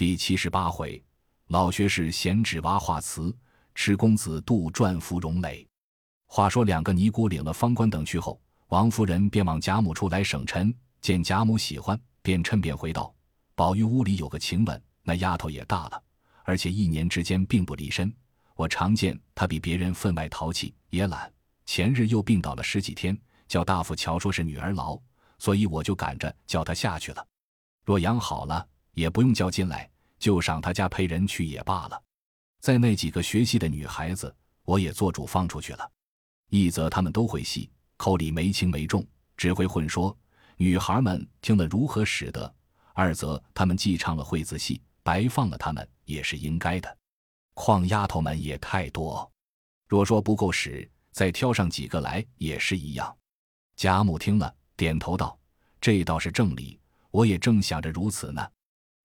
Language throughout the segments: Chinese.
第七十八回，老学士闲指挖画瓷，赤公子杜撰芙蓉蕾。话说两个尼姑领了方官等去后，王夫人便往贾母处来省陈，见贾母喜欢，便趁便回道：“宝玉屋里有个晴雯，那丫头也大了，而且一年之间并不离身。我常见她比别人分外淘气，也懒。前日又病倒了十几天，叫大夫瞧说是女儿痨，所以我就赶着叫她下去了。若养好了。”也不用叫进来，就上他家陪人去也罢了。在那几个学戏的女孩子，我也做主放出去了。一则他们都会戏，口里没轻没重，只会混说，女孩们听了如何使得；二则他们既唱了会子戏，白放了他们也是应该的。况丫头们也太多，若说不够使，再挑上几个来也是一样。贾母听了，点头道：“这倒是正理，我也正想着如此呢。”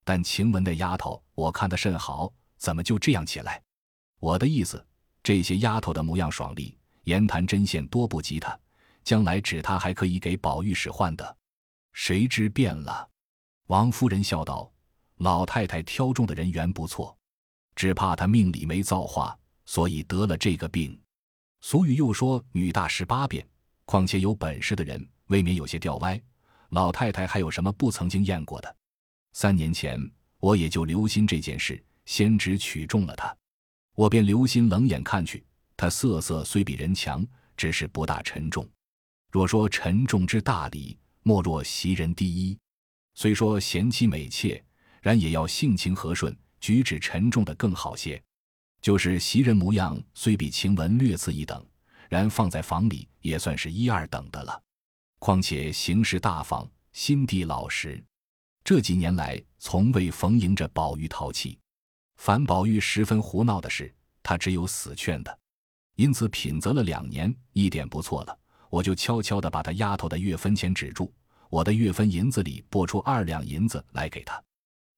但晴雯的丫头，我看得甚好，怎么就这样起来？我的意思，这些丫头的模样爽利，言谈针线多不及她，将来指她还可以给宝玉使唤的。谁知变了？王夫人笑道：“老太太挑中的人缘不错，只怕她命里没造化，所以得了这个病。俗语又说‘女大十八变’，况且有本事的人未免有些掉歪。老太太还有什么不曾经验过的？”三年前，我也就留心这件事，先只取中了他，我便留心冷眼看去，他色色虽比人强，只是不大沉重。若说沉重之大礼，莫若袭人第一。虽说贤妻美妾，然也要性情和顺，举止沉重的更好些。就是袭人模样虽比晴雯略次一等，然放在房里也算是一二等的了。况且行事大方，心地老实。这几年来，从未逢迎着宝玉淘气。凡宝玉十分胡闹的事，他只有死劝的。因此品责了两年，一点不错了。我就悄悄地把他丫头的月分钱止住，我的月分银子里拨出二两银子来给他，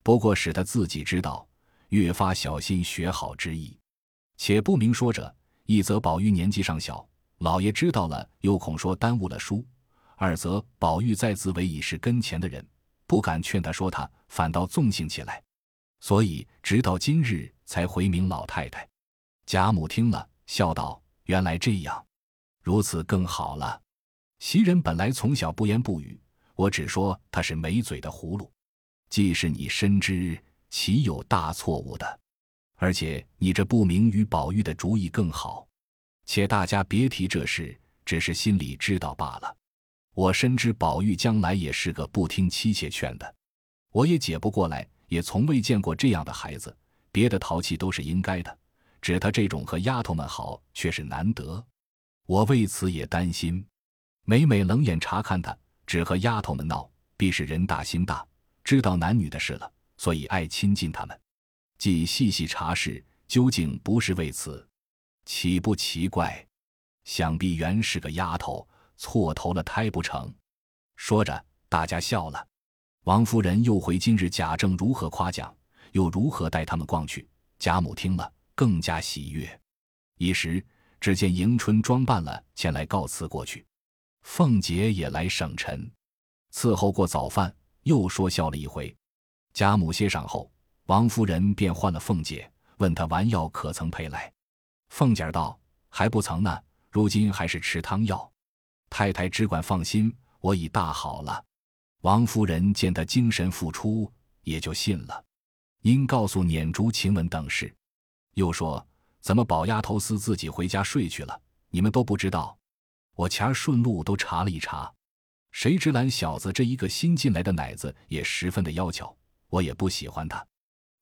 不过使他自己知道，越发小心学好之意。且不明说着，一则宝玉年纪尚小，老爷知道了又恐说耽误了书；二则宝玉在自为已是跟前的人。不敢劝他说他，反倒纵性起来，所以直到今日才回明老太太。贾母听了，笑道：“原来这样，如此更好了。袭人本来从小不言不语，我只说他是没嘴的葫芦。既是你深知，岂有大错误的？而且你这不明与宝玉的主意更好。且大家别提这事，只是心里知道罢了。”我深知宝玉将来也是个不听妻妾劝的，我也解不过来，也从未见过这样的孩子。别的淘气都是应该的，只他这种和丫头们好却是难得。我为此也担心，每每冷眼查看他，只和丫头们闹，必是人大心大，知道男女的事了，所以爱亲近他们。既细细查视，究竟不是为此，岂不奇怪？想必原是个丫头。错投了胎不成？说着，大家笑了。王夫人又回今日贾政如何夸奖，又如何带他们逛去。贾母听了，更加喜悦。一时，只见迎春装扮了前来告辞过去，凤姐也来省陈，伺候过早饭，又说笑了一回。贾母歇晌后，王夫人便唤了凤姐，问她丸药可曾配来。凤姐道：“还不曾呢，如今还是吃汤药。”太太只管放心，我已大好了。王夫人见他精神复出，也就信了。因告诉撵竹、晴雯等事，又说怎么宝丫头私自己回家睡去了，你们都不知道。我前儿顺路都查了一查，谁知懒小子这一个新进来的奶子也十分的妖巧，我也不喜欢他。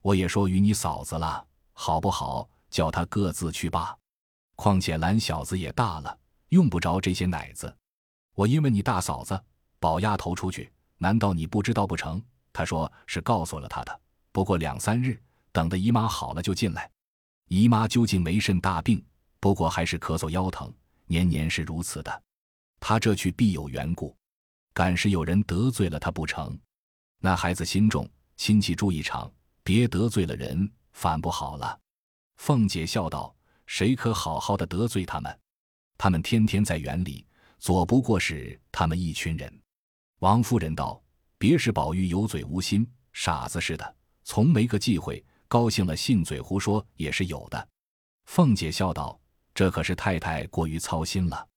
我也说与你嫂子了，好不好？叫他各自去罢。况且懒小子也大了。用不着这些奶子，我因为你大嫂子宝丫头出去，难道你不知道不成？他说是告诉了他的，不过两三日，等的姨妈好了就进来。姨妈究竟没甚大病，不过还是咳嗽腰疼，年年是如此的。他这去必有缘故，敢是有人得罪了他不成？那孩子心重，亲戚住一场，别得罪了人，反不好了。凤姐笑道：“谁可好好的得罪他们？”他们天天在园里，左不过是他们一群人。王夫人道：“别是宝玉有嘴无心，傻子似的，从没个忌讳，高兴了信嘴胡说也是有的。”凤姐笑道：“这可是太太过于操心了。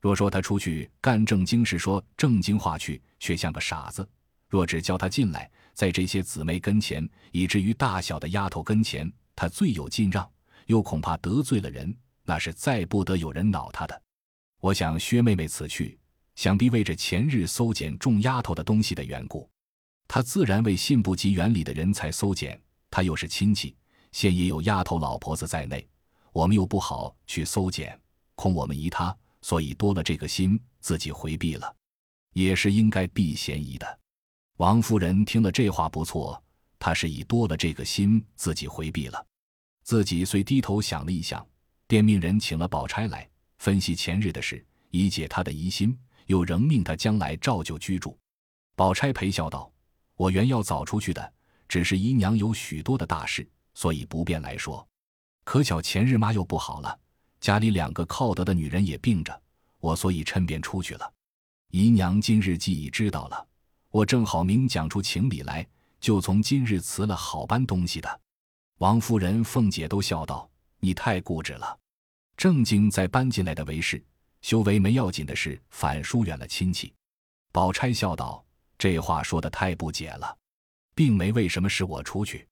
若说他出去干正经事，说正经话去，却像个傻子；若只叫他进来，在这些姊妹跟前，以至于大小的丫头跟前，他最有进让，又恐怕得罪了人，那是再不得有人恼他的。我想薛妹妹此去，想必为着前日搜检众丫头的东西的缘故，她自然为信不及园里的人才搜检。她又是亲戚，现也有丫头老婆子在内。”我们又不好去搜检，恐我们疑她，所以多了这个心，自己回避了，也是应该避嫌疑的。王夫人听了这话不错，她是以多了这个心，自己回避了。自己遂低头想了一想，便命人请了宝钗来分析前日的事，以解他的疑心，又仍命他将来照旧居住。宝钗陪笑道：“我原要早出去的，只是姨娘有许多的大事，所以不便来说。”可巧前日妈又不好了，家里两个靠得的女人也病着，我所以趁便出去了。姨娘今日既已知道了，我正好明讲出情理来，就从今日辞了好搬东西的。王夫人、凤姐都笑道：“你太固执了，正经在搬进来的为事，修为没要紧的事，反疏远了亲戚。”宝钗笑道：“这话说的太不解了，并没为什么使我出去。”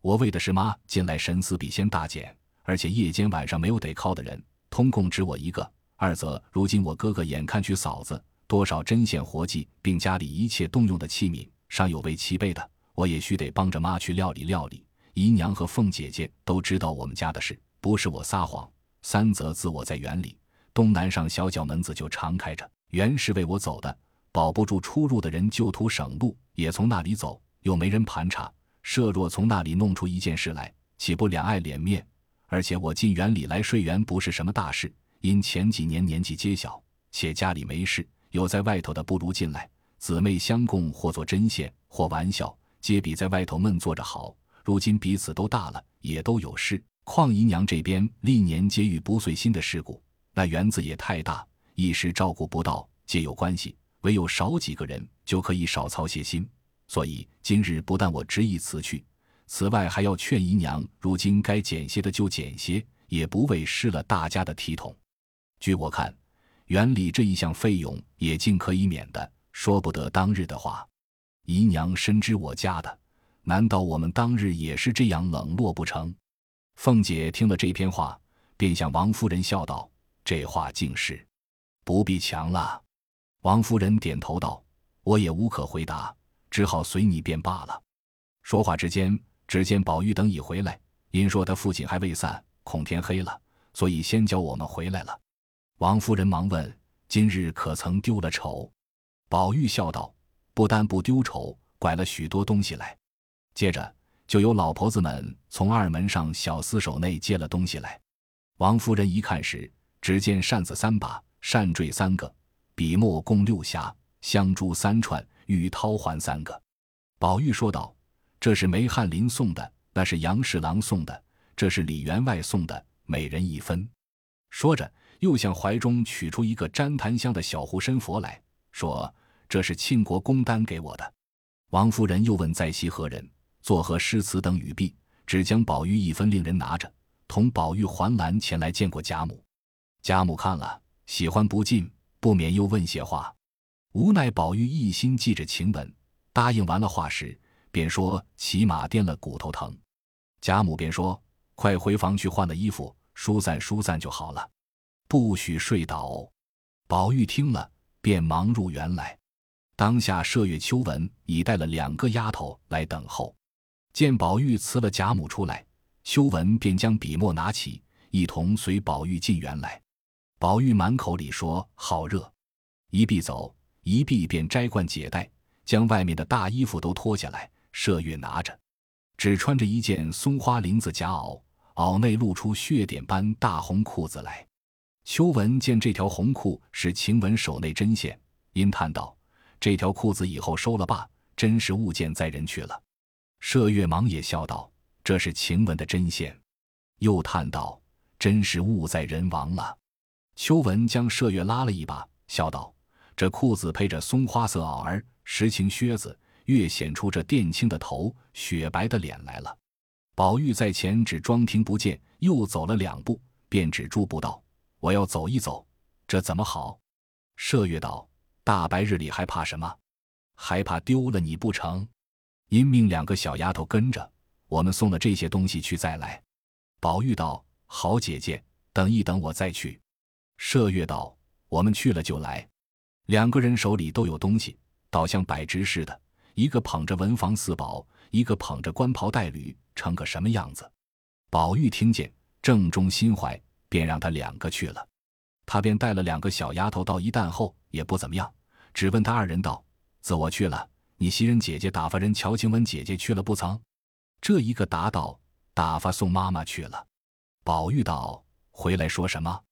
我为的是妈近来神思比先大减，而且夜间晚上没有得靠的人，通共只我一个。二则如今我哥哥眼看娶嫂子，多少针线活计，并家里一切动用的器皿，尚有未齐备的，我也须得帮着妈去料理料理。姨娘和凤姐姐都知道我们家的事，不是我撒谎。三则自我在园里，东南上小角门子就常开着，原是为我走的，保不住出入的人，就图省路，也从那里走，又没人盘查。设若从那里弄出一件事来，岂不两碍脸面？而且我进园里来睡园不是什么大事，因前几年年纪皆小，且家里没事，有在外头的不如进来，姊妹相共，或做针线，或玩笑，皆比在外头闷坐着好。如今彼此都大了，也都有事，况姨娘这边历年皆遇不遂心的事故，那园子也太大，一时照顾不到，皆有关系。唯有少几个人，就可以少操些心。所以今日不但我执意辞去，此外还要劝姨娘，如今该减些的就减些，也不为失了大家的体统。据我看，园里这一项费用也尽可以免的，说不得当日的话。姨娘深知我家的，难道我们当日也是这样冷落不成？凤姐听了这篇话，便向王夫人笑道：“这话竟是不必强了。”王夫人点头道：“我也无可回答。”只好随你便罢了。说话之间，只见宝玉等已回来，因说他父亲还未散，恐天黑了，所以先叫我们回来了。王夫人忙问：“今日可曾丢了丑？”宝玉笑道：“不单不丢丑，拐了许多东西来。”接着就有老婆子们从二门上小厮手内接了东西来。王夫人一看时，只见扇子三把，扇坠三个，笔墨共六匣，香珠三串。玉绦环三个，宝玉说道：“这是梅翰林送的，那是杨侍郎送的，这是李员外送的，每人一分。”说着，又向怀中取出一个粘檀香的小护身佛来说：“这是庆国公丹给我的。”王夫人又问在席何人，作何诗词等语毕，只将宝玉一分令人拿着，同宝玉环栏前来见过贾母。贾母看了，喜欢不尽，不免又问些话。无奈宝玉一心记着晴雯，答应完了话时，便说骑马颠了骨头疼。贾母便说：“快回房去换了衣服，疏散疏散就好了，不许睡倒。”宝玉听了，便忙入园来。当下麝月、秋纹已带了两个丫头来等候，见宝玉辞了贾母出来，秋纹便将笔墨拿起，一同随宝玉进园来。宝玉满口里说好热，一臂走。一臂便摘冠解带，将外面的大衣服都脱下来。麝月拿着，只穿着一件松花绫子夹袄，袄内露出血点般大红裤子来。秋纹见这条红裤是晴雯手内针线，因叹道：“这条裤子以后收了吧，真是物件在人去了。”麝月忙也笑道：“这是晴雯的针线。”又叹道：“真是物在人亡了。”秋纹将麝月拉了一把，笑道。这裤子配着松花色袄儿，实情靴子，越显出这靛青的头、雪白的脸来了。宝玉在前只装听不见，又走了两步，便止住步道：“我要走一走，这怎么好？”麝月道：“大白日里还怕什么？还怕丢了你不成？”因命两个小丫头跟着我们送了这些东西去再来。宝玉道：“好姐姐，等一等，我再去。”麝月道：“我们去了就来。”两个人手里都有东西，倒像摆直似的，一个捧着文房四宝，一个捧着官袍带履。成个什么样子？宝玉听见，正中心怀，便让他两个去了。他便带了两个小丫头到一担后，也不怎么样，只问他二人道：“自我去了，你袭人姐姐打发人乔晴雯姐姐去了不曾？”这一个答道：“打发送妈妈去了。”宝玉道：“回来说什么？”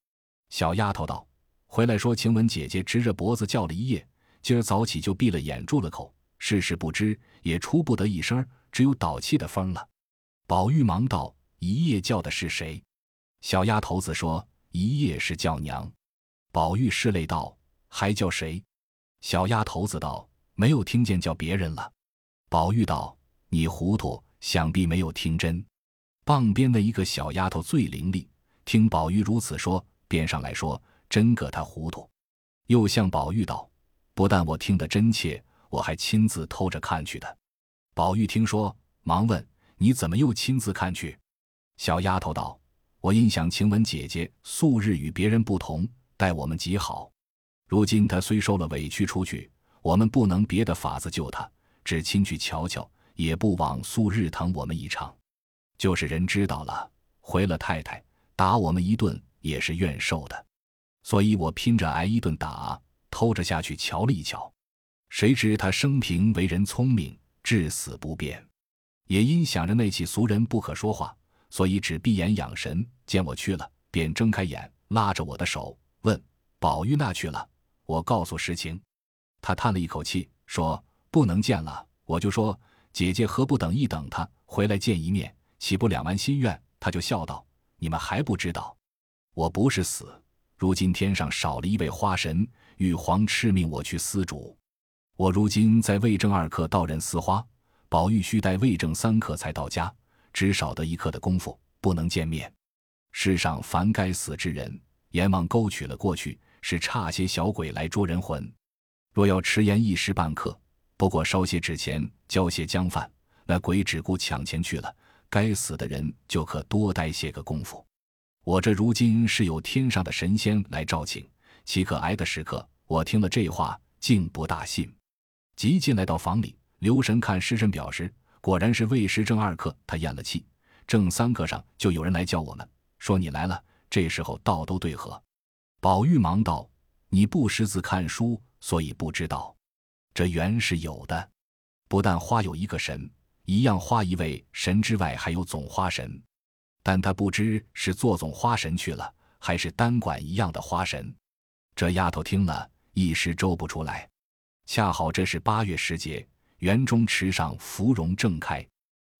小丫头道：“回来说晴雯姐姐直着脖子叫了一夜，今儿早起就闭了眼住了口，事事不知，也出不得一声，只有倒气的风了。”宝玉忙道：“一夜叫的是谁？”小丫头子说：“一夜是叫娘。”宝玉拭泪道：“还叫谁？”小丫头子道：“没有听见叫别人了。”宝玉道：“你糊涂，想必没有听真。”傍边的一个小丫头最伶俐，听宝玉如此说，便上来说：“真个他糊涂。”又向宝玉道：“不但我听得真切，我还亲自偷着看去的。”宝玉听说，忙问。你怎么又亲自看去？小丫头道：“我因想晴雯姐姐素日与别人不同，待我们极好。如今她虽受了委屈出去，我们不能别的法子救她，只亲去瞧瞧，也不枉素日疼我们一场。就是人知道了，回了太太打我们一顿，也是愿受的。所以我拼着挨一顿打，偷着下去瞧了一瞧。谁知她生平为人聪明，至死不变。”也因想着那起俗人不可说话，所以只闭眼养神。见我去了，便睁开眼，拉着我的手问：“宝玉那去了？”我告诉实情。他叹了一口气，说：“不能见了。”我就说：“姐姐何不等一等他回来见一面，岂不两完心愿？”他就笑道：“你们还不知道，我不是死，如今天上少了一位花神，玉皇敕命我去司主。我如今在魏正二刻到任司花。”宝玉须待魏正三刻才到家，只少得一刻的功夫，不能见面。世上凡该死之人，阎王勾取了过去，是差些小鬼来捉人魂。若要迟延一时半刻，不过烧些纸钱，交些江饭，那鬼只顾抢钱去了，该死的人就可多待些个功夫。我这如今是有天上的神仙来召请，岂可挨的时刻？我听了这话，竟不大信，即进来到房里。留神看时辰表时，果然是未时正二刻。他咽了气，正三刻上就有人来叫我们，说你来了。这时候道都对合。宝玉忙道：“你不识字看书，所以不知道。这原是有的。不但花有一个神，一样花一位神之外，还有总花神。但他不知是做总花神去了，还是单管一样的花神。这丫头听了一时周不出来。恰好这是八月时节。”园中池上芙蓉正开，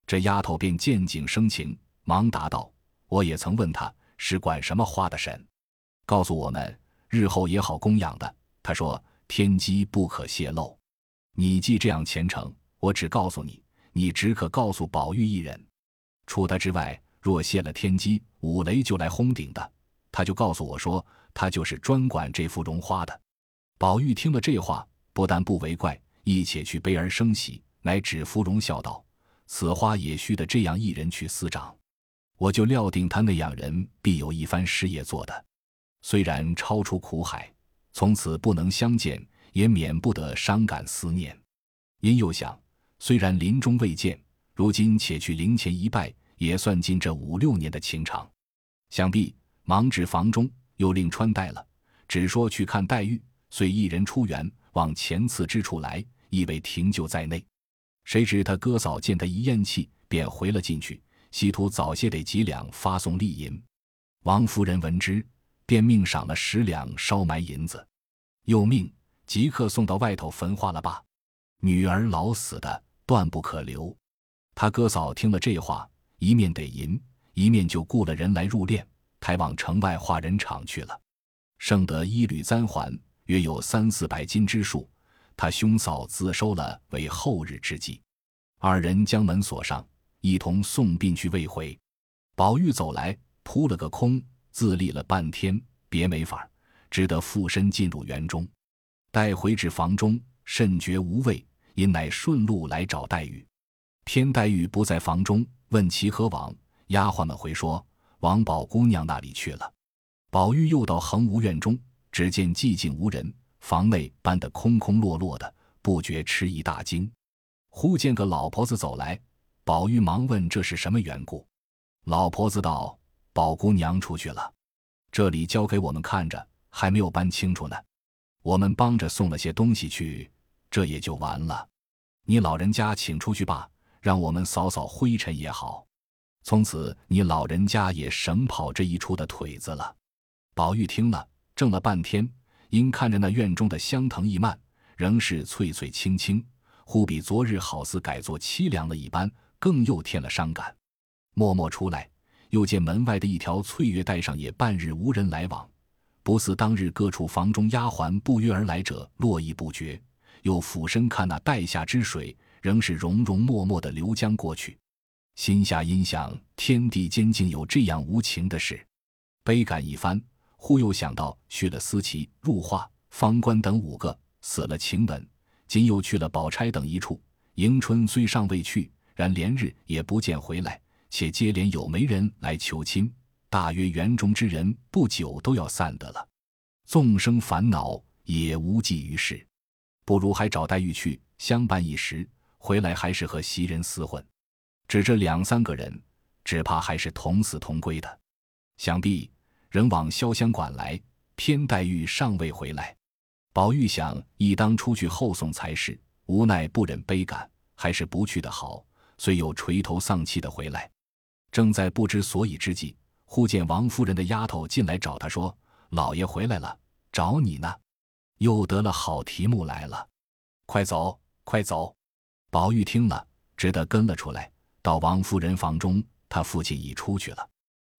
这丫头便见景生情，忙答道：“我也曾问他是管什么花的神，告诉我们日后也好供养的。他说天机不可泄露。你既这样虔诚，我只告诉你，你只可告诉宝玉一人。除他之外，若泄了天机，五雷就来轰顶的。他就告诉我说，他就是专管这幅绒花的。宝玉听了这话，不但不为怪。一且去悲而生喜，乃指芙蓉笑道：“此花也须得这样一人去司掌。我就料定他那样人必有一番事业做的。虽然超出苦海，从此不能相见，也免不得伤感思念。因又想，虽然临终未见，如今且去灵前一拜，也算尽这五六年的情长。想必忙至房中，又令穿戴了，只说去看黛玉，遂一人出园，往前次之处来。”以为停就在内，谁知他哥嫂见他一咽气，便回了进去，稀图早些得几两发送利银。王夫人闻之，便命赏了十两烧埋银子，又命即刻送到外头焚化了吧。女儿老死的，断不可留。他哥嫂听了这话，一面得银，一面就雇了人来入殓，抬往城外化人场去了。剩得一缕簪环，约有三四百斤之数。他兄嫂自收了为后日之计。二人将门锁上，一同送殡去未回。宝玉走来，扑了个空，自立了半天，别没法儿，只得附身进入园中。待回至房中，甚觉无味，因乃顺路来找黛玉。偏黛玉不在房中，问其何往，丫鬟们回说往宝姑娘那里去了。宝玉又到恒芜院中，只见寂静无人，房内搬得空空落落的，不觉吃一大惊。忽见个老婆子走来，宝玉忙问这是什么缘故。老婆子道：“宝姑娘出去了，这里交给我们看着，还没有搬清楚呢。我们帮着送了些东西去，这也就完了。你老人家请出去吧，让我们扫扫灰尘也好。从此你老人家也省跑这一出的腿子了。”宝玉听了，怔了半天，因看着那院中的香藤意蔓，仍是翠翠青青。忽比昨日好似改作凄凉了一般，更又添了伤感。默默出来，又见门外的一条翠月带上也半日无人来往，不似当日各处房中丫鬟不约而来者络绎不绝。又俯身看那带下之水，仍是融融脉脉的流江过去，心下阴想：天地间竟有这样无情的事，悲感一番。忽又想到去了思琪、入画、方官等五个，死了晴雯。今又去了宝钗等一处，迎春虽尚未去，然连日也不见回来，且接连有媒人来求亲，大约园中之人不久都要散得了。纵生烦恼，也无济于事，不如还找黛玉去相伴一时，回来还是和袭人厮混。只这两三个人，只怕还是同死同归的。想必仍往潇湘馆来，偏黛玉尚未回来。宝玉想，亦当出去后送才是，无奈不忍悲感，还是不去的好，虽又垂头丧气的回来。正在不知所以之际，忽见王夫人的丫头进来找他说：“老爷回来了，找你呢，又得了好题目来了，快走，快走！”宝玉听了，只得跟了出来，到王夫人房中，他父亲已出去了。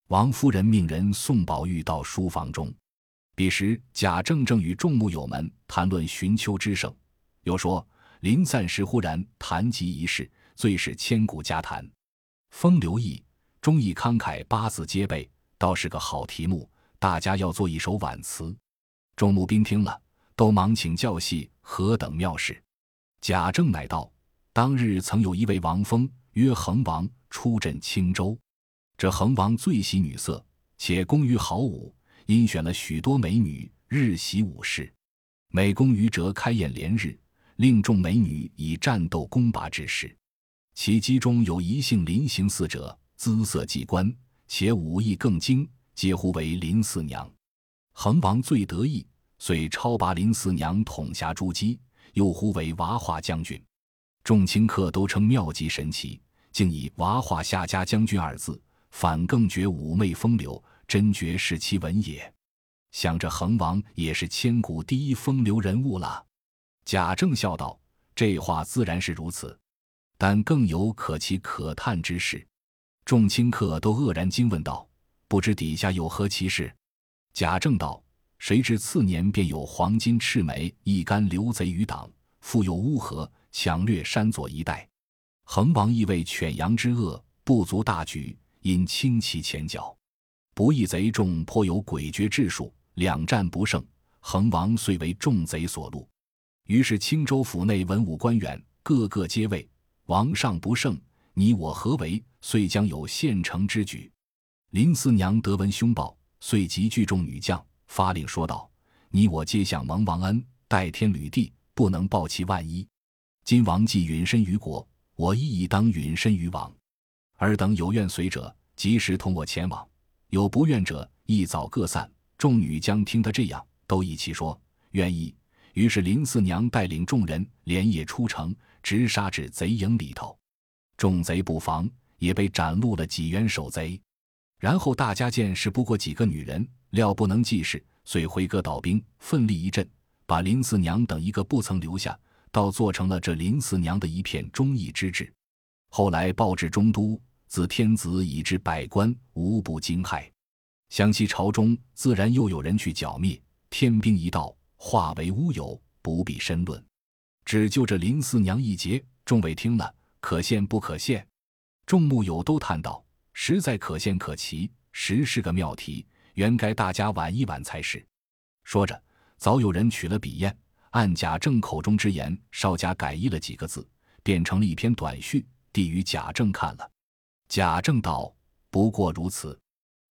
王夫人命人送宝玉到书房中。彼时，贾政正与众目友们谈论寻秋之盛，又说临散时忽然谈及一事，最是千古佳谈。风流意，忠义慷慨，八字皆备，倒是个好题目。大家要做一首挽词。众目宾听了，都忙请教戏何等妙事。贾政乃道：当日曾有一位王封，曰恒王，出镇青州。这恒王最喜女色，且工于好武。因选了许多美女，日习武事。每公余折开宴连日，令众美女以战斗攻拔之事。其机中有一姓林行四者，姿色极观，且武艺更精，皆呼为林四娘。恒王最得意，遂超拔林四娘统辖诸姬，又呼为娃化将军。众卿客都称妙极神奇，竟以娃化下家将军二字，反更觉妩媚风流。真觉是其文也，想着恒王也是千古第一风流人物了。贾政笑道：“这话自然是如此，但更有可奇可叹之事。”众卿客都愕然惊问道：“不知底下有何奇事？”贾政道：“谁知次年便有黄金赤眉一干流贼余党，复有乌合抢掠山左一带。恒王亦为犬羊之恶，不足大举，因轻其前脚。”不义贼众颇有诡谲智术，两战不胜，恒王遂为众贼所戮。于是青州府内文武官员个个皆谓王上不胜，你我何为？遂将有献城之举。林四娘得闻凶报，遂集聚众女将，发令说道：“你我皆向蒙王恩，代天履地，不能报其万一。今王既允身于国，我亦当允身于王。尔等有愿随者，及时同我前往。”有不愿者，一早各散。众女将听得这样，都一起说愿意。于是林四娘带领众人连夜出城，直杀至贼营里头。众贼不防，也被斩戮了几员守贼。然后大家见是不过几个女人，料不能济事，遂回戈倒兵，奋力一阵，把林四娘等一个不曾留下，倒做成了这林四娘的一片忠义之志。后来报至中都。自天子以至百官，无不惊骇。想起朝中自然又有人去剿灭，天兵一到，化为乌有，不必深论。只就这林四娘一节，众位听了，可献不可献？众木友都叹道：“实在可献可奇，实是个妙题，原该大家玩一玩才是。”说着，早有人取了笔砚，按贾政口中之言，稍加改译了几个字，变成了一篇短序，递与贾政看了。贾政道：“不过如此，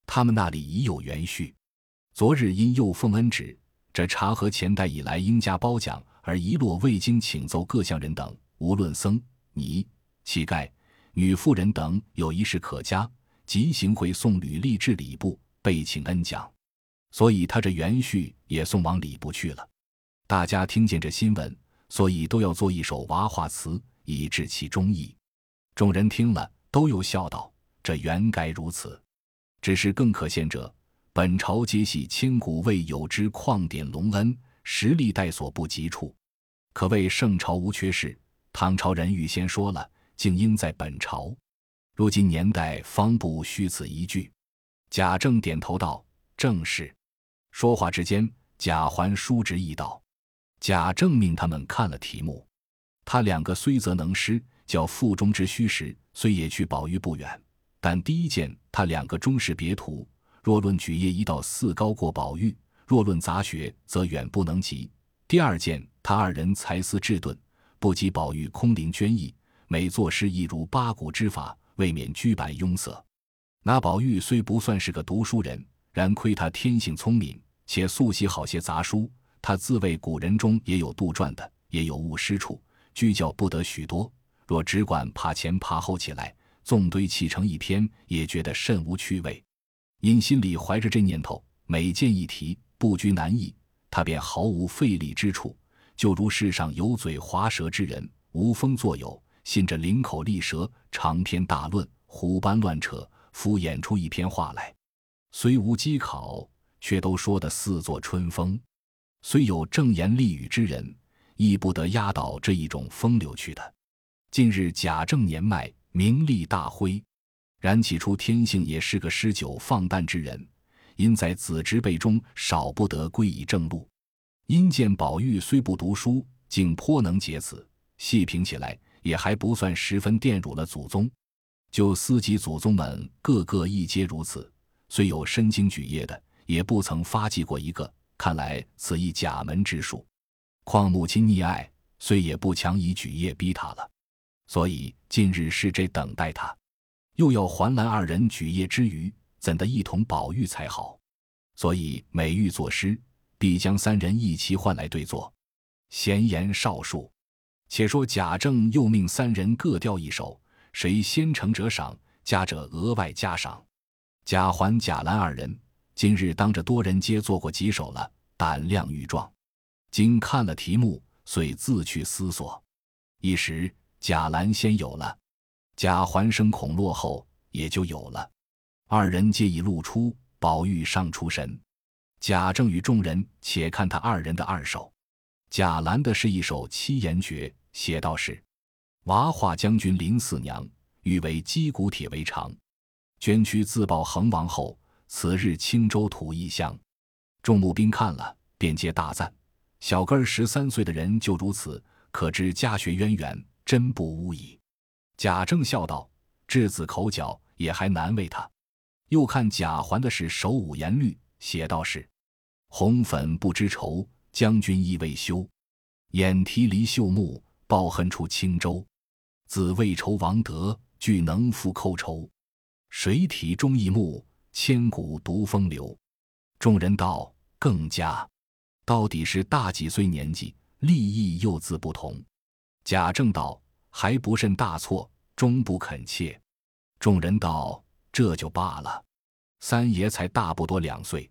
他们那里已有原序。昨日因又奉恩旨，这茶和前代以来应加褒奖，而遗落未经请奏各项人等，无论僧尼乞丐。”女妇人等有一事可嘉，即行会送履历至礼部，备请恩奖，所以他这元序也送往礼部去了。大家听见这新闻，所以都要做一首娃话词，以致其中意。众人听了，都又笑道：“这原该如此，只是更可羡者，本朝皆系千古未有之旷典隆恩，实力待所不及处，可谓圣朝无缺事。唐朝人预先说了。”竟应在本朝，如今年代方不虚此一句。贾政点头道：“正是。”说话之间，贾环叔侄亦道：“贾政命他们看了题目，他两个虽则能诗，叫腹中之虚实，虽也去宝玉不远。但第一件，他两个终是别图。若论举业一道四高过宝玉；若论杂学，则远不能及。第二件，他二人才思智钝，不及宝玉空灵娟逸。”每作诗亦如八股之法，未免拘板庸塞。那宝玉虽不算是个读书人，然亏他天性聪明，且素习好些杂书。他自谓古人中也有杜撰的，也有误诗处，居教不得许多。若只管爬前爬后起来，纵堆砌成一篇，也觉得甚无趣味。因心里怀着这念头，每见一题，不拘难易，他便毫无费力之处，就如世上有嘴滑舌之人，无风作有。信着灵口利舌，长篇大论，胡般乱扯，敷衍出一篇话来。虽无机考，却都说得似作春风。虽有正言厉语之人，亦不得压倒这一种风流去的。近日贾政年迈，名利大灰，然起初天性也是个诗酒放诞之人，因在子侄辈中少不得归以正路。因见宝玉虽不读书，竟颇能解此，细评起来。也还不算十分玷辱了祖宗，就司级祖宗们个个亦皆如此。虽有身经举业的，也不曾发迹过一个。看来此亦假门之术。况母亲溺爱，虽也不强以举业逼他了。所以近日是这等待他，又要环兰二人举业之余，怎得一同宝玉才好？所以每欲作诗，必将三人一齐唤来对坐，闲言少述。且说贾政又命三人各调一首，谁先成者赏，加者额外加赏。贾环、贾兰二人今日当着多人皆做过几首了，胆量愈壮。今看了题目，遂自去思索。一时贾兰先有了，贾环生恐落后，也就有了。二人皆已露出，宝玉尚出神。贾政与众人且看他二人的二首。贾兰的是一首七言绝。写道是：娃化将军林四娘，欲为击鼓铁为长。捐躯自报恒王后，此日青州土异乡。众募兵看了，便皆大赞。小根儿十三岁的人就如此，可知家学渊源，真不无矣。贾政笑道：“稚子口角，也还难为他。”又看贾环的是手五言律，写道是：红粉不知愁，将军意未休。眼提离秀木。报恨出青州，子未仇王德，俱能复寇仇。水体忠义目，千古独风流。众人道更加，到底是大几岁年纪，立意又自不同。贾政道还不甚大错，终不肯切。众人道这就罢了。三爷才大不多两岁，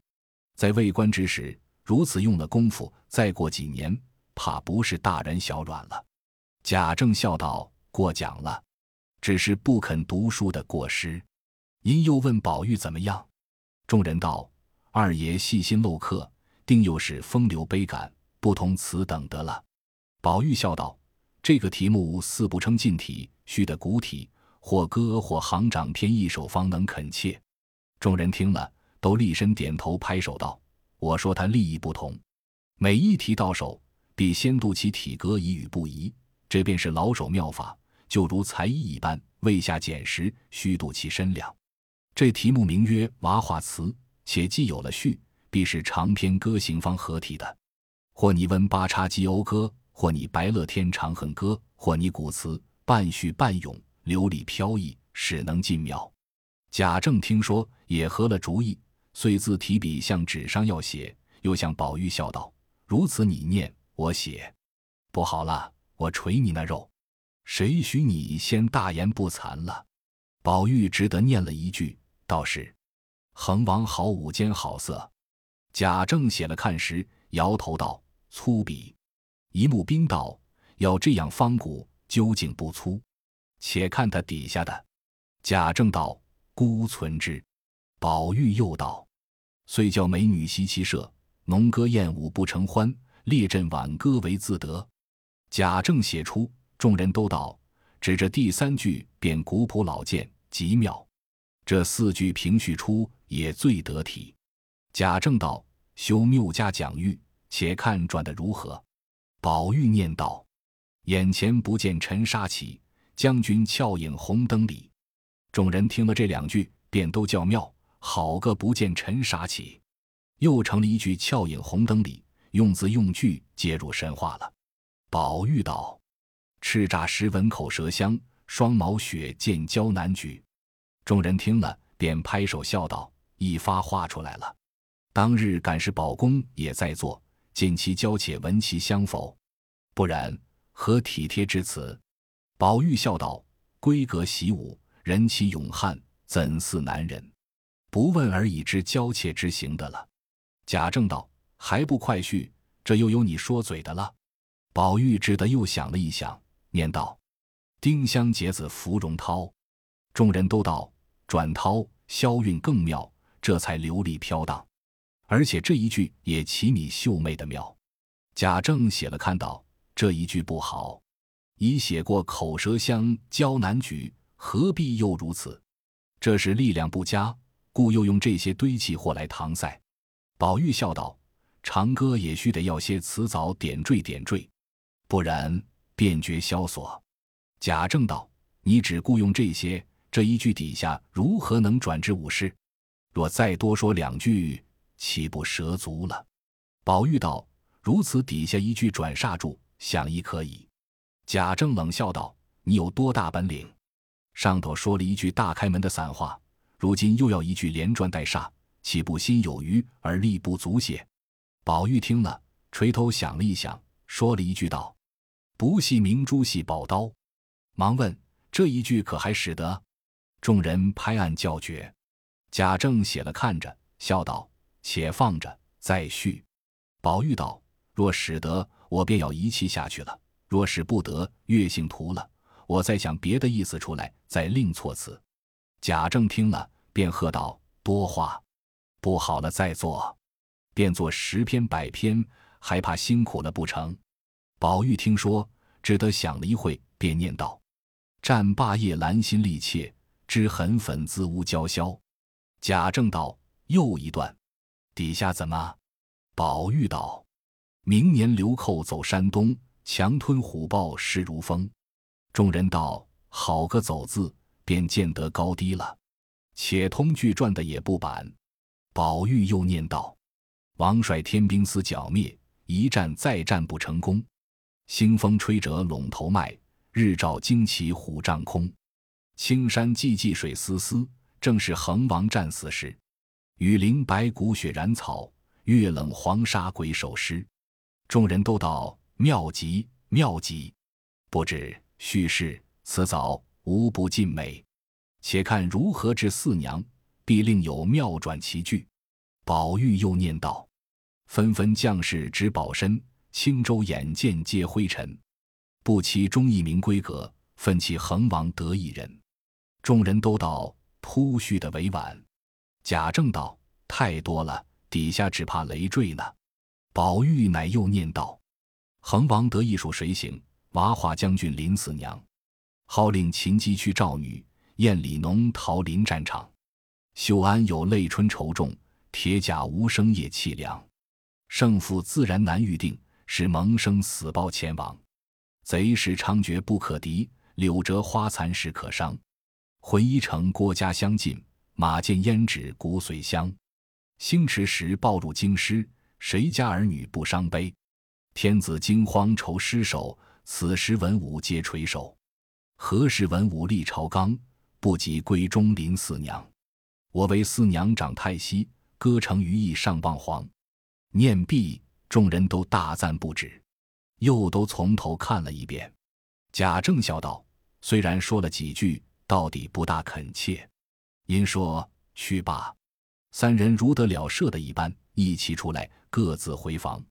在为官之时如此用了功夫，再过几年，怕不是大人小软了。贾政笑道：“过奖了，只是不肯读书的过失。”因又问宝玉怎么样，众人道：“二爷细心漏课，定又是风流悲感，不同此等得了。”宝玉笑道：“这个题目似不称近体，须得古体，或歌或行长篇一首方能恳切。”众人听了，都立身点头拍手道：“我说他立意不同，每一题到手，必先度其体格以与不疑。这便是老手妙法，就如才艺一般。未下减时，须度其身量。这题目名曰《娃化词》，且既有了序，必是长篇歌行方合体的。或你温八叉鸡讴歌，或你白乐天长恨歌，或你古词半叙半咏，流里飘逸，使能尽妙。贾政听说，也合了主意，遂自提笔向纸上要写，又向宝玉笑道：“如此你念，我写，不好了，我捶你那肉。谁许你先大言不惭了？”宝玉只得念了一句。道是，恒王好舞间好色。贾政写了看时，摇头道：“粗鄙。”一木兵道：“要这样方古，究竟不粗。”且看他底下的。贾政道：“孤存之。”宝玉又道：“遂叫美女习其射，农歌艳舞不成欢，列阵挽歌为自得。”贾政写出，众人都道：“指着第三句便古朴老健，极妙。”这四句评叙出也最得体。贾政道：“修谬家讲谕，且看转得如何。”宝玉念道：“眼前不见尘沙起，将军俏影红灯里。”众人听了这两句，便都叫妙。好个不见尘沙起，又成了一句俏影红灯里，用字用句皆入神话了。宝玉道：“叱咤时闻口舌香，双毛雪见娇难举。”众人听了，便拍手笑道：“一发画出来了。”当日赶是宝公也在座，见其娇且闻其香否？不然，何体贴之此？宝玉笑道：“闺阁习武，人其勇悍，怎似男人？不问而已之娇怯之行的了。”贾政道：“还不快叙？这又有你说嘴的了。”宝玉只得又想了一想，念道：“丁香结子芙蓉绦。”众人都道。转绦消韵更妙，这才流利飘荡，而且这一句也奇米秀媚的妙。贾政写了看到这一句不好，已写过口舌香娇难举，何必又如此？这是力量不佳，故又用这些堆砌货来搪塞。宝玉笑道：“长歌也须得要些词藻点缀点缀，不然便觉萧索。”贾政道：“你只顾用这些。”这一句底下如何能转至武士？若再多说两句，岂不蛇足了？宝玉道：“如此底下一句转煞住，想亦可以。”贾政冷笑道：“你有多大本领？上头说了一句大开门的散话，如今又要一句连转带煞，岂不心有余而力不足些？”宝玉听了，垂头想了一想，说了一句道：“不系明珠系宝刀。”忙问：“这一句可还使得？”众人拍案叫绝，贾政写了看着，笑道：“且放着，再续。”宝玉道：“若使得，我便要一气下去了；若使不得，月性图了，我再想别的意思出来，再另措辞。”贾政听了，便喝道：“多话，不好了，再做，便做十篇百篇，还怕辛苦了不成？”宝玉听说，只得想了一会，便念道：“战霸业兰心力切。”知痕粉自无娇绡。贾政道：“又一段，底下怎么？”宝玉道：“明年流寇走山东，强吞虎豹势如风。”众人道：“好个走字，便见得高低了。”且通句转的也不板。宝玉又念道：“王率天兵司剿灭，一战再战不成功。清风吹折陇头麦，日照旌旗虎帐空。”青山寂寂水丝丝，正是横王战死时。雨淋白骨雪染草，月冷黄沙鬼守尸。众人都道妙极妙极，不知叙事词藻无不尽美。且看如何至四娘，必另有妙转奇句。宝玉又念道：纷纷将士执宝身，青州眼见皆灰尘。不期忠义名闺阁，奋起横王得一人。众人都道铺叙的委婉，贾政道太多了，底下只怕累赘呢。宝玉乃又念道：“恒王得意属谁行？娃化将军临死娘，号令秦姬去赵女，燕里农逃临战场。秀安有泪春愁重，铁甲无声夜凄凉。胜负自然难预定，是萌生死报前往。贼时猖獗不可敌，柳折花残时可伤。浑一城郭家相近，马见胭脂骨髓香。星驰时报入京师，谁家儿女不伤悲？天子惊慌愁失守，此时文武皆垂首。何时文武立朝纲？不及闺中临四娘。我为四娘长太息，歌成于意上望皇。念毕，众人都大赞不止，又都从头看了一遍。贾政笑道：“虽然说了几句，到底不大恳切。”因说：“去罢。”三人如得了赦的一般，一起出来，各自回房。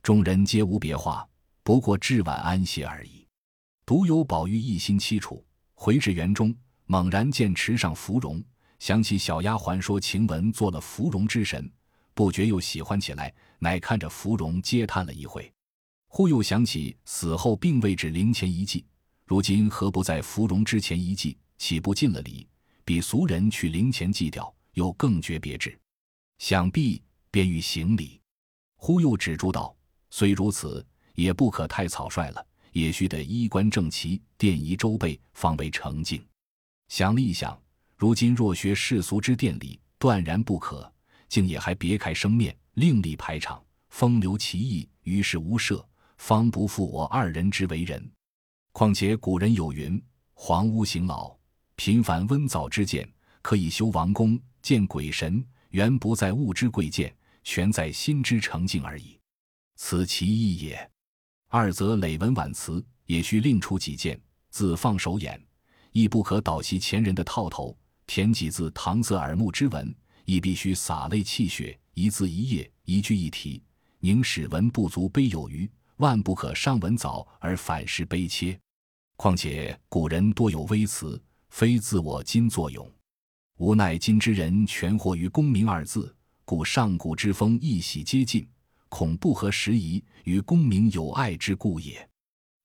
众人皆无别话，不过至晚安歇而已。独有宝玉一心凄楚，回至园中，猛然见池上芙蓉，想起小丫鬟说晴雯做了芙蓉之神，不觉又喜欢起来，乃看着芙蓉嗟叹了一回。忽又想起死后并未至灵前一祭，如今何不在芙蓉之前一祭？岂不尽了礼？比俗人去灵前祭吊。又更觉别致，想必便欲行礼，忽又止住道：“虽如此，也不可太草率了，也须得衣冠正齐，殿仪周备，方为成敬。”想了一想，如今若学世俗之殿礼，断然不可，竟也还别开生面，另立排场，风流奇异，于是无赦，方不负我二人之为人。况且古人有云：“黄屋行老，频繁温藻之见，可以修王宫。”见鬼神，原不在物之贵贱，全在心之澄净而已。此其一也。二则累文婉辞，也需另出几件，自放手眼，亦不可倒袭前人的套头。填几字搪塞耳目之文，亦必须洒泪泣血，一字一页，一句一题，宁使文不足悲有余，万不可上文早而反失悲切。况且古人多有微词，非自我今作咏。无奈今之人全活于功名二字，故上古之风一喜皆尽，恐不合时宜，与功名有碍之故也。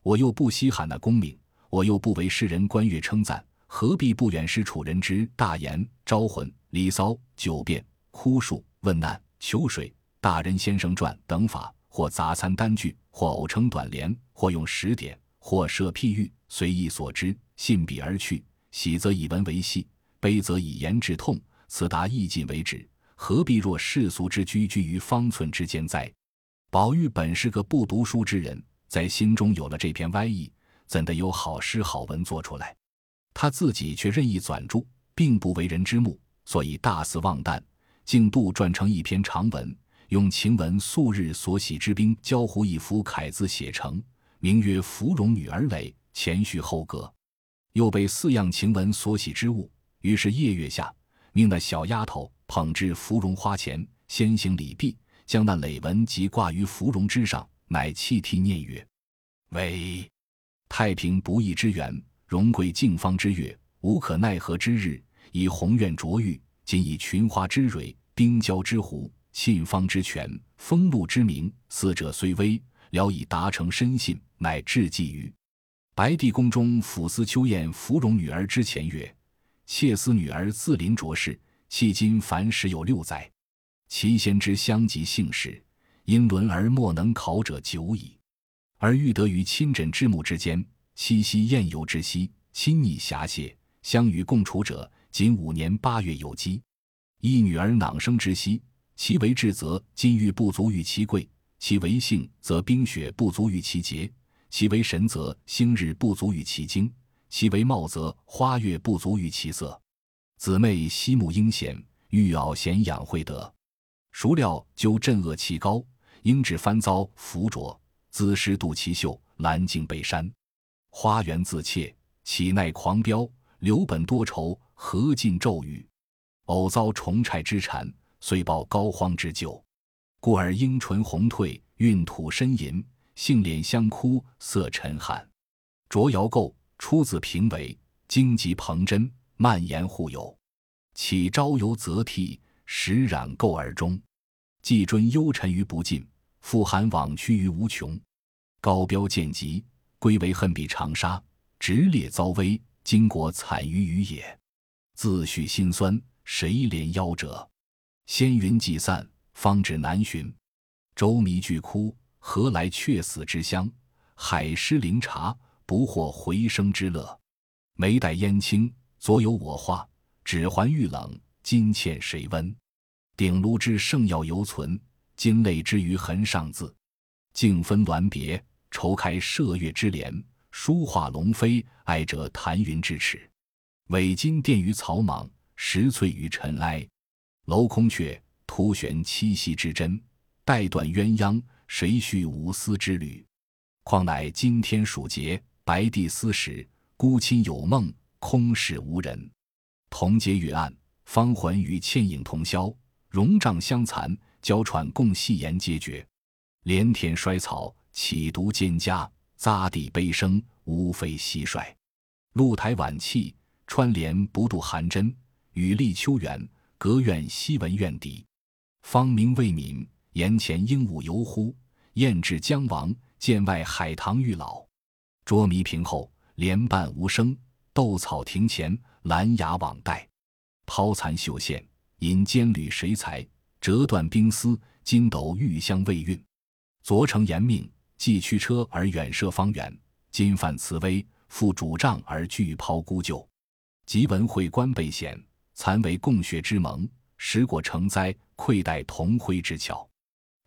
我又不稀罕那功名，我又不为世人观阅称赞，何必不远识楚人之大言、招魂、离骚、九变、枯树、问难、求水、大人先生传等法，或杂参单句，或偶称短联，或用十点，或设譬喻，随意所知，信笔而去。喜则以文为戏。悲则以言致痛，此达意尽为止，何必若世俗之居居于方寸之间哉？宝玉本是个不读书之人，在心中有了这篇歪意，怎得有好诗好文做出来？他自己却任意纂著，并不为人知目，所以大肆妄诞，竟杜撰成一篇长文，用晴雯素日所喜之兵交互一幅楷字写成，名曰《芙蓉女儿垒》，前序后格，又被四样晴雯所喜之物。于是夜月下，命那小丫头捧至芙蓉花前，先行礼毕，将那累文即挂于芙蓉之上，乃泣涕念曰：“为太平不义之源，荣贵净芳之月，无可奈何之日。以宏愿卓玉，今以群花之蕊，冰娇之狐，沁芳之泉，风露之名，四者虽微，聊以达成深信，乃至寄于白帝宫中抚思秋宴芙蓉女儿之前曰。”妾思女儿自临卓氏，迄今凡十有六载，其先之相及姓氏，因伦而莫能考者久矣。而欲得于亲枕之母之间，七夕宴游之夕，亲昵遐谢，相与共处者，仅五年八月有基。一女儿囊生之夕，其为质则金玉不足与其贵；其为性则冰雪不足与其洁；其为神则星日不足与其精。其为貌则花月不足于其色，姊妹惜目应显，欲袄贤养惠德。孰料究镇恶气高，应指翻遭浮浊，姿失度其秀，兰径被山。花园自怯，岂奈狂飙？留本多愁，何尽骤雨？偶遭虫豢之缠，遂报膏肓之咎。故而樱唇红褪，孕吐呻吟，杏脸香枯，色沉寒。卓瑶构。出自平为，荆棘蓬针，蔓延互有。岂朝游则涕，时染垢而终。既臻幽沉于不尽，复含往屈于无穷。高标见极，归为恨比长沙。直烈遭危，经国惨于余也。自诩心酸，谁怜夭折？仙云既散，方知难寻。舟迷俱哭，何来却死之乡？海失灵茶，不获回生之乐。眉黛烟青，左有我画；指环玉冷，今欠谁温？鼎炉之圣药犹存，金泪之余痕尚自。静分鸾别，愁开射月之帘；书画龙飞，爱者弹云之尺。伪金殿于草莽，石翠于尘埃。镂空阙，图悬七夕之针；带断鸳鸯，谁续无丝之缕？况乃今天暑节，白帝思时，孤亲有梦，空室无人。同阶月暗，芳魂与倩影同销；荣帐相残，娇喘共戏言皆绝。连田衰草，岂独蒹葭；匝地悲声，无非蟋蟀。露台晚气，穿帘不度寒针；雨立秋园，隔院西闻怨笛。芳名未泯，檐前鹦鹉犹呼；雁至江王，剑外海棠欲老。捉迷屏后，莲瓣无声；斗草庭前，兰芽网带。抛残绣线，引尖缕谁裁？折断冰丝，金斗玉香未晕。昨承严命，寄驱车而远涉方圆；今犯慈威，负主杖而拒抛孤旧。即闻会官备险，残为共学之盟；时果成灾，愧待同辉之巧。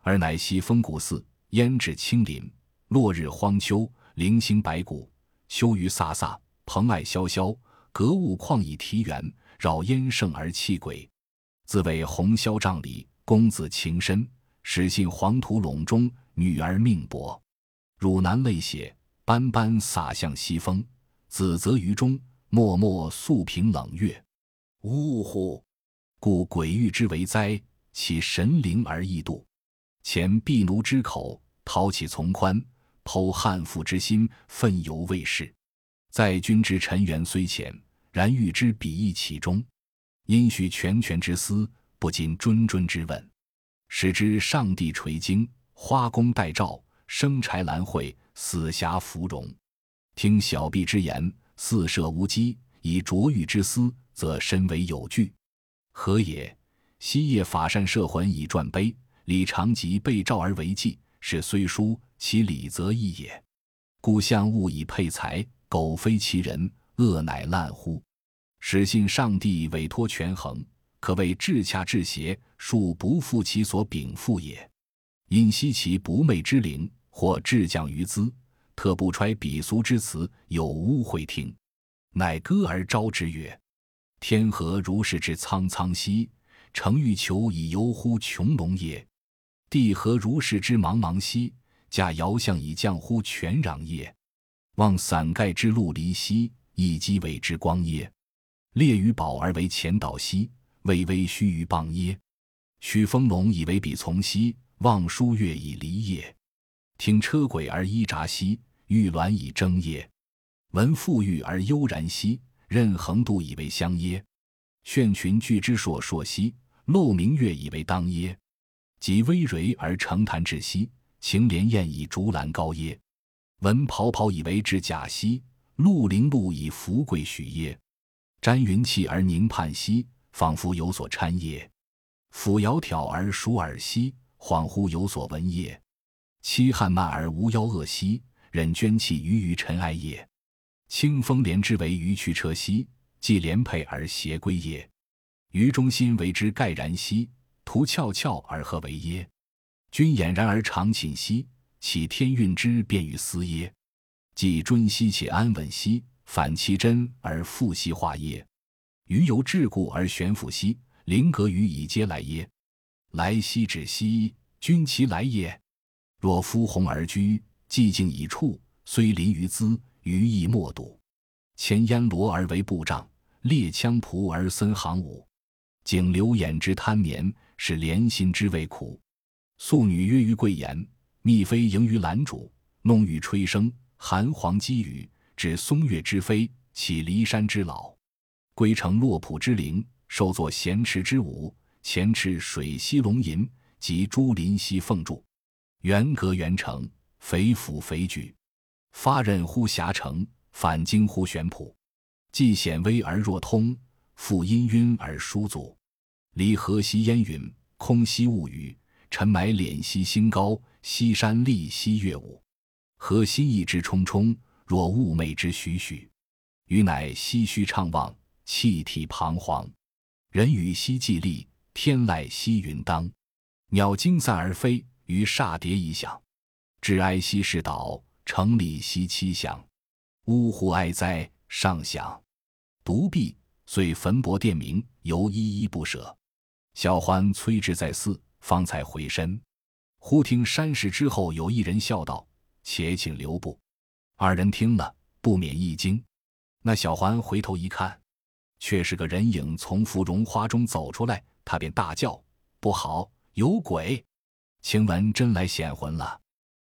而乃西风古寺，烟至青林；落日荒丘，零星白骨。秋雨飒飒，蓬艾萧萧，格物旷以题园，扰烟盛而泣鬼。自谓红绡帐里，公子情深；始信黄土陇中。女儿命薄，汝南泪血斑斑洒向西风，子则于中默默诉平冷月。呜呼！故鬼域之为灾，其神灵而异度。前婢奴之口，讨起从宽；剖汉妇之心，愤犹未逝。在君之臣缘虽浅，然欲知彼意其中。因许拳拳之思，不禁谆谆之问，使之上帝垂惊。花宫待诏，生柴兰蕙，死霞芙蓉。听小婢之言，四舍无稽；以卓欲之思，则身为有据。何也？昔夜法善摄魂以传碑，李长吉被召而为祭，是虽书，其理则异也。故相物以配才，苟非其人，恶乃滥乎？始信上帝委托权衡，可谓至洽至邪，庶不负其所禀赋也。因惜其不昧之灵，或至降于兹，特不揣鄙俗之词，有污秽听，乃歌而招之曰：“天何如是之苍苍兮？诚欲求以游乎穹隆也？地何如是之茫茫兮？驾遥相以降乎泉壤也？望伞盖之路离兮，以积尾之光耶？列于宝而为前导兮，巍巍虚于傍耶？许风龙以为彼从兮。”望舒月以离也，听车轨而依札兮；玉鸾以争夜，闻馥郁而悠然兮；任横渡以为香耶？炫群聚之硕硕兮；漏明月以为当耶？及微蕤而成潭至兮；晴莲艳以竹篮高耶？闻跑跑以为至甲兮；鹿陵鹿以福贵许耶？瞻云气而凝盼兮，仿佛有所参耶？抚窈窕而熟耳兮。恍惚有所闻也，凄汉慢而无妖恶兮，忍捐弃于于尘埃也。清风连之为鱼驱车兮，既连佩而携归也。于中心为之盖然兮，徒翘翘而何为耶？君俨然而长寝兮，岂天运之便于斯耶？既尊兮且安稳兮，反其真而复兮化耶？余有桎梏而悬浮兮，灵格于以皆来耶？来兮止兮，君其来也。若夫鸿而居，寂静以处，虽临于兹，余亦莫睹。前烟罗而为布帐，列枪仆而森行伍。景流眼之贪眠，是怜心之味苦。素女约于贵言，宓妃迎于兰渚。弄雨吹笙，寒黄积雨，指松月之飞，起骊山之老。归城洛浦之陵，受作咸池之舞。前池水溪龙吟，及朱林溪凤柱，元阁元城，肥府肥举，发轫乎峡城，反经乎玄圃。既显微而若通，复氤氲而疏阻。离河兮烟云，空兮雾雨，尘霾敛兮星高，西山立兮月舞，何心意之冲冲，若寤寐之徐徐。余乃唏嘘怅望，气体彷徨。人语兮寂立，天籁兮云当。鸟惊散而飞，于煞蝶一响。至哀兮事倒，城里兮凄响。呜呼哀哉！上响。独臂，遂焚帛殿名，犹依依不舍。小环催之在寺，方才回身。忽听山石之后有一人笑道：“且请留步。”二人听了，不免一惊。那小环回头一看，却是个人影从芙蓉花中走出来，他便大叫：“不好，有鬼！晴雯真来显魂了。”